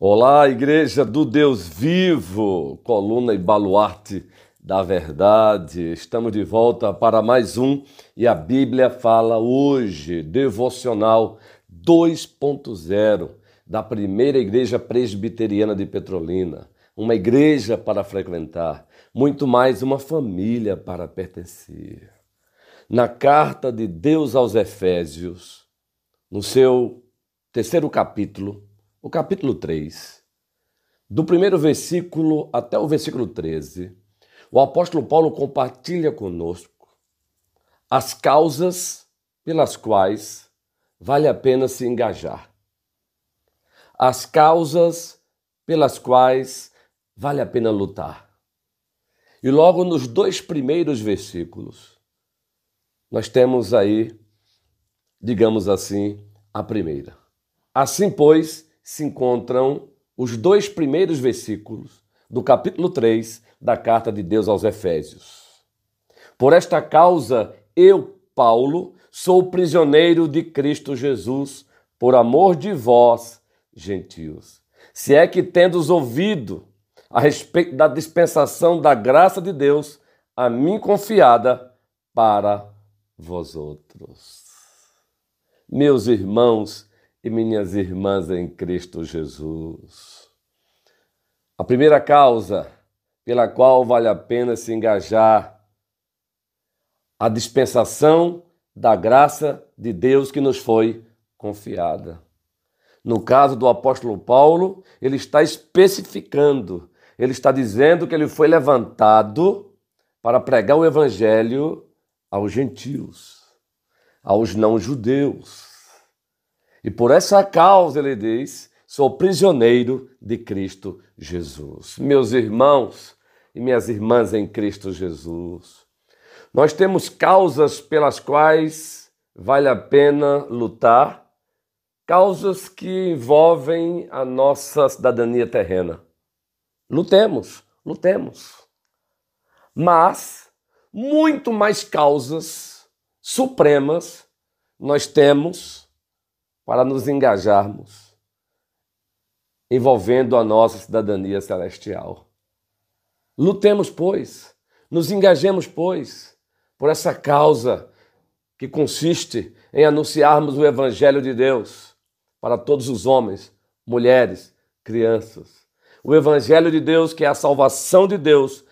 Olá, Igreja do Deus Vivo, coluna e baluarte da verdade. Estamos de volta para mais um e a Bíblia fala hoje, devocional 2.0 da primeira igreja presbiteriana de Petrolina. Uma igreja para frequentar, muito mais uma família para pertencer. Na carta de Deus aos Efésios, no seu terceiro capítulo, o capítulo 3, do primeiro versículo até o versículo 13, o apóstolo Paulo compartilha conosco as causas pelas quais vale a pena se engajar. As causas pelas quais vale a pena lutar. E logo nos dois primeiros versículos, nós temos aí, digamos assim, a primeira. Assim, pois, se encontram os dois primeiros versículos do capítulo 3 da carta de Deus aos Efésios. Por esta causa, eu, Paulo, sou prisioneiro de Cristo Jesus, por amor de vós, gentios. Se é que tendes ouvido a respeito da dispensação da graça de Deus, a mim confiada para vós outros. Meus irmãos e minhas irmãs em Cristo Jesus. A primeira causa pela qual vale a pena se engajar, a dispensação da graça de Deus que nos foi confiada. No caso do apóstolo Paulo, ele está especificando, ele está dizendo que ele foi levantado para pregar o evangelho aos gentios, aos não-judeus. E por essa causa, ele diz, sou prisioneiro de Cristo Jesus. Meus irmãos e minhas irmãs em Cristo Jesus, nós temos causas pelas quais vale a pena lutar, causas que envolvem a nossa cidadania terrena. Lutemos, lutemos. Mas muito mais causas supremas nós temos para nos engajarmos envolvendo a nossa cidadania celestial. Lutemos, pois, nos engajemos, pois, por essa causa que consiste em anunciarmos o Evangelho de Deus para todos os homens, mulheres, crianças. O Evangelho de Deus, que é a salvação de Deus